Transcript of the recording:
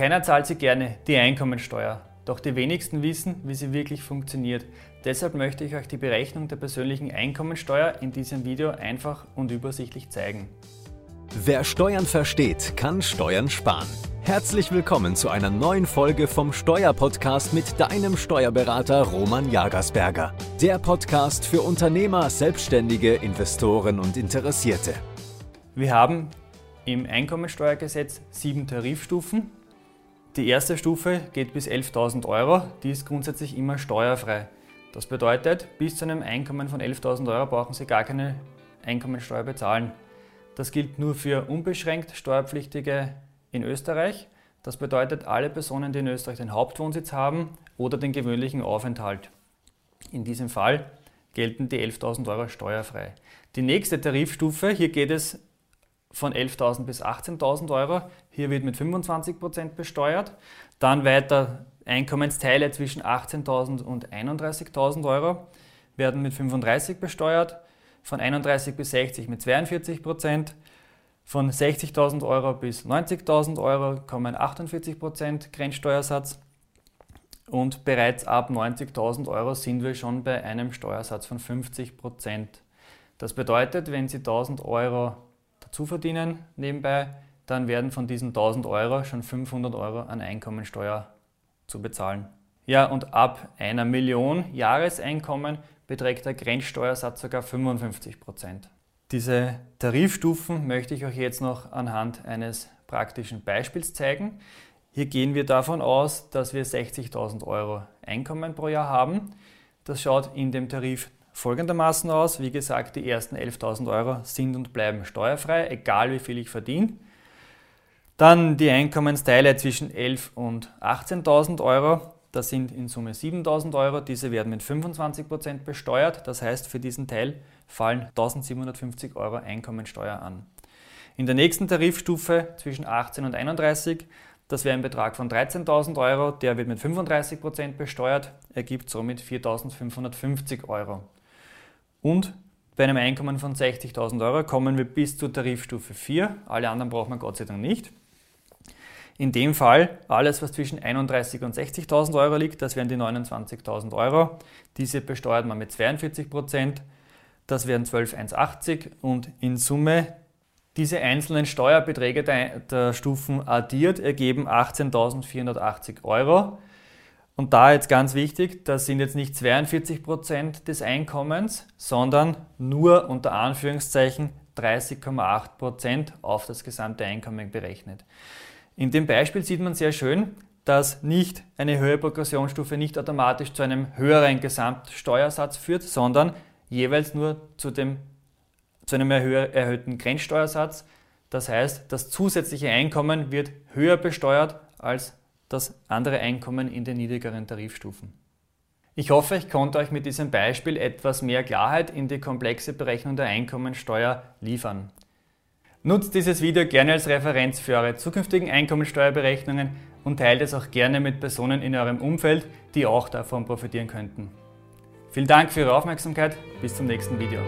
Keiner zahlt sie gerne, die Einkommensteuer. Doch die wenigsten wissen, wie sie wirklich funktioniert. Deshalb möchte ich euch die Berechnung der persönlichen Einkommensteuer in diesem Video einfach und übersichtlich zeigen. Wer Steuern versteht, kann Steuern sparen. Herzlich willkommen zu einer neuen Folge vom Steuerpodcast mit deinem Steuerberater Roman Jagersberger. Der Podcast für Unternehmer, Selbstständige, Investoren und Interessierte. Wir haben im Einkommensteuergesetz sieben Tarifstufen. Die erste Stufe geht bis 11.000 Euro, die ist grundsätzlich immer steuerfrei. Das bedeutet, bis zu einem Einkommen von 11.000 Euro brauchen Sie gar keine Einkommensteuer bezahlen. Das gilt nur für unbeschränkt Steuerpflichtige in Österreich. Das bedeutet alle Personen, die in Österreich den Hauptwohnsitz haben oder den gewöhnlichen Aufenthalt. In diesem Fall gelten die 11.000 Euro steuerfrei. Die nächste Tarifstufe, hier geht es von 11.000 bis 18.000 Euro. Hier wird mit 25% besteuert. Dann weiter Einkommensteile zwischen 18.000 und 31.000 Euro werden mit 35% besteuert. Von 31 bis 60 mit 42% Von 60.000 Euro bis 90.000 Euro kommen 48% Grenzsteuersatz. Und bereits ab 90.000 Euro sind wir schon bei einem Steuersatz von 50% Das bedeutet, wenn Sie 1000 Euro dazu verdienen nebenbei, dann werden von diesen 1000 Euro schon 500 Euro an Einkommensteuer zu bezahlen. Ja, und ab einer Million Jahreseinkommen beträgt der Grenzsteuersatz sogar 55 Prozent. Diese Tarifstufen möchte ich euch jetzt noch anhand eines praktischen Beispiels zeigen. Hier gehen wir davon aus, dass wir 60.000 Euro Einkommen pro Jahr haben. Das schaut in dem Tarif folgendermaßen aus. Wie gesagt, die ersten 11.000 Euro sind und bleiben steuerfrei, egal wie viel ich verdiene. Dann die Einkommensteile zwischen 11.000 und 18.000 Euro. Das sind in Summe 7.000 Euro. Diese werden mit 25% besteuert. Das heißt, für diesen Teil fallen 1.750 Euro Einkommensteuer an. In der nächsten Tarifstufe zwischen 18 und 31 das wäre ein Betrag von 13.000 Euro, der wird mit 35% besteuert, ergibt somit 4.550 Euro. Und bei einem Einkommen von 60.000 Euro kommen wir bis zur Tarifstufe 4. Alle anderen braucht man Gott sei Dank nicht. In dem Fall alles, was zwischen 31.000 und 60.000 Euro liegt, das wären die 29.000 Euro. Diese besteuert man mit 42% Das wären 12,180 und in Summe diese einzelnen Steuerbeträge der, der Stufen addiert ergeben 18.480 Euro. Und da jetzt ganz wichtig, das sind jetzt nicht 42 Prozent des Einkommens, sondern nur unter Anführungszeichen 30,8 Prozent auf das gesamte Einkommen berechnet. In dem Beispiel sieht man sehr schön, dass nicht eine höhere Progressionsstufe nicht automatisch zu einem höheren Gesamtsteuersatz führt, sondern jeweils nur zu dem zu einem erhöhten Grenzsteuersatz. Das heißt, das zusätzliche Einkommen wird höher besteuert als das andere Einkommen in den niedrigeren Tarifstufen. Ich hoffe, ich konnte euch mit diesem Beispiel etwas mehr Klarheit in die komplexe Berechnung der Einkommensteuer liefern. Nutzt dieses Video gerne als Referenz für eure zukünftigen Einkommensteuerberechnungen und teilt es auch gerne mit Personen in eurem Umfeld, die auch davon profitieren könnten. Vielen Dank für Ihre Aufmerksamkeit, bis zum nächsten Video.